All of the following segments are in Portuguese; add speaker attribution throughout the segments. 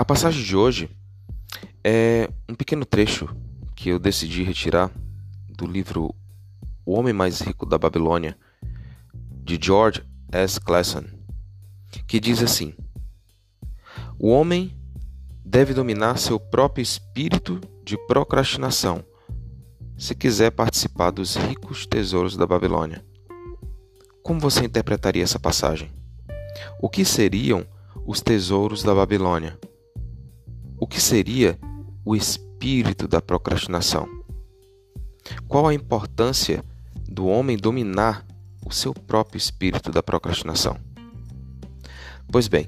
Speaker 1: A passagem de hoje é um pequeno trecho que eu decidi retirar do livro O Homem Mais Rico da Babilônia, de George S. Clason, que diz assim: O homem deve dominar seu próprio espírito de procrastinação se quiser participar dos ricos tesouros da Babilônia. Como você interpretaria essa passagem? O que seriam os tesouros da Babilônia? O que seria o espírito da procrastinação? Qual a importância do homem dominar o seu próprio espírito da procrastinação? Pois bem,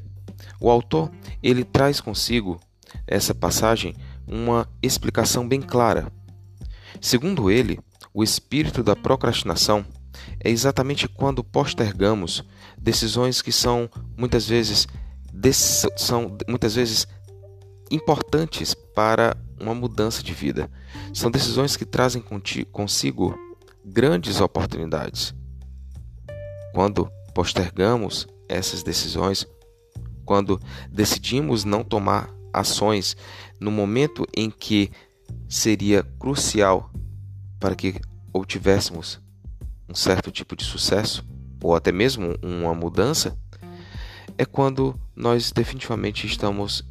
Speaker 1: o autor ele traz consigo essa passagem uma explicação bem clara. Segundo ele, o espírito da procrastinação é exatamente quando postergamos decisões que são muitas vezes são muitas vezes importantes para uma mudança de vida. São decisões que trazem consigo grandes oportunidades. Quando postergamos essas decisões, quando decidimos não tomar ações no momento em que seria crucial para que obtivéssemos um certo tipo de sucesso ou até mesmo uma mudança, é quando nós definitivamente estamos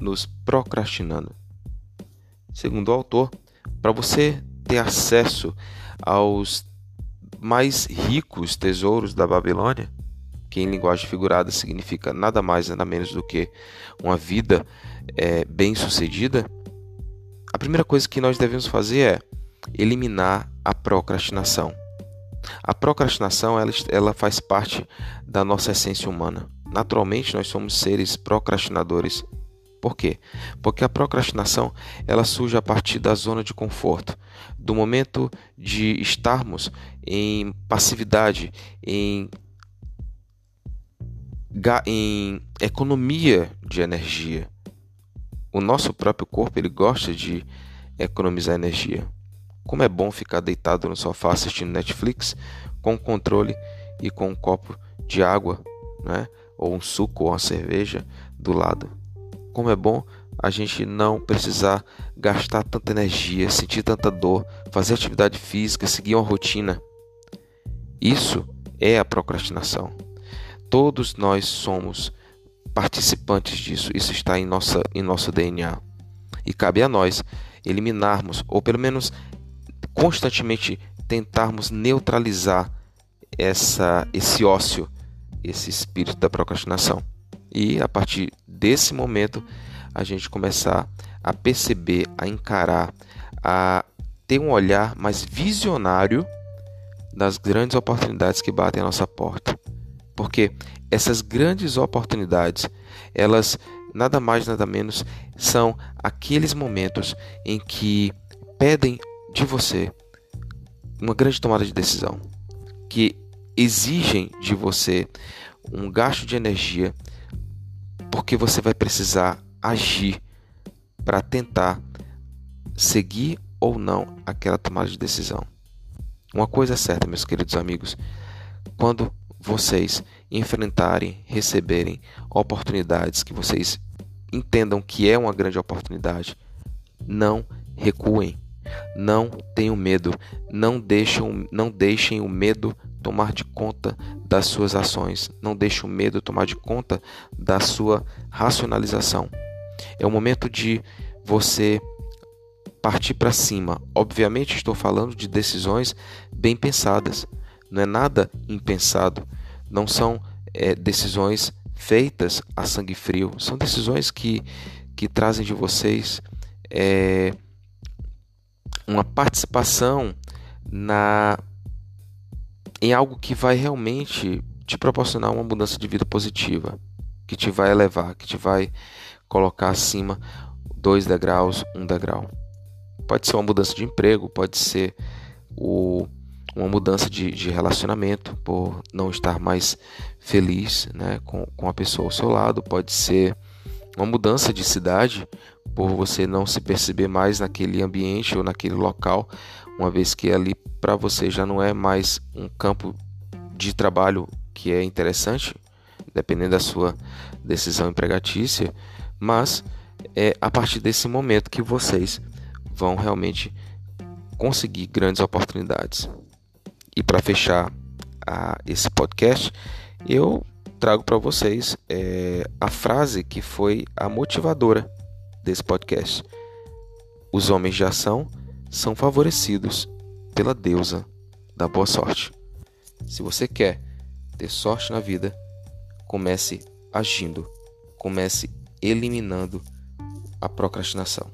Speaker 1: nos procrastinando. Segundo o autor, para você ter acesso aos mais ricos tesouros da Babilônia, que em linguagem figurada significa nada mais nada menos do que uma vida é, bem sucedida, a primeira coisa que nós devemos fazer é eliminar a procrastinação. A procrastinação ela, ela faz parte da nossa essência humana. Naturalmente, nós somos seres procrastinadores. Por quê? Porque a procrastinação ela surge a partir da zona de conforto, do momento de estarmos em passividade, em, em economia de energia. O nosso próprio corpo ele gosta de economizar energia. Como é bom ficar deitado no sofá assistindo Netflix com controle e com um copo de água, né? ou um suco ou uma cerveja do lado. Como é bom a gente não precisar gastar tanta energia, sentir tanta dor, fazer atividade física, seguir uma rotina. Isso é a procrastinação. Todos nós somos participantes disso. Isso está em, nossa, em nosso DNA. E cabe a nós eliminarmos, ou pelo menos constantemente tentarmos neutralizar essa, esse ócio, esse espírito da procrastinação. E a partir desse momento, a gente começar a perceber, a encarar, a ter um olhar mais visionário das grandes oportunidades que batem à nossa porta. Porque essas grandes oportunidades, elas nada mais nada menos são aqueles momentos em que pedem de você uma grande tomada de decisão, que exigem de você um gasto de energia, porque você vai precisar agir para tentar seguir ou não aquela tomada de decisão. Uma coisa é certa, meus queridos amigos, quando vocês enfrentarem, receberem oportunidades que vocês entendam que é uma grande oportunidade, não recuem. Não tenham medo, não deixem, não deixem o medo tomar de conta das suas ações, não deixem o medo tomar de conta da sua racionalização. É o momento de você partir para cima. Obviamente, estou falando de decisões bem pensadas, não é nada impensado, não são é, decisões feitas a sangue frio, são decisões que, que trazem de vocês. É, uma participação na em algo que vai realmente te proporcionar uma mudança de vida positiva, que te vai elevar, que te vai colocar acima dois degraus, um degrau. Pode ser uma mudança de emprego, pode ser o, uma mudança de, de relacionamento por não estar mais feliz né, com, com a pessoa ao seu lado, pode ser uma mudança de cidade por você não se perceber mais naquele ambiente ou naquele local, uma vez que ali para você já não é mais um campo de trabalho que é interessante, dependendo da sua decisão empregatícia, mas é a partir desse momento que vocês vão realmente conseguir grandes oportunidades. E para fechar a, esse podcast, eu trago para vocês é, a frase que foi a motivadora desse podcast. Os homens de ação são favorecidos pela deusa da boa sorte. Se você quer ter sorte na vida, comece agindo, comece eliminando a procrastinação.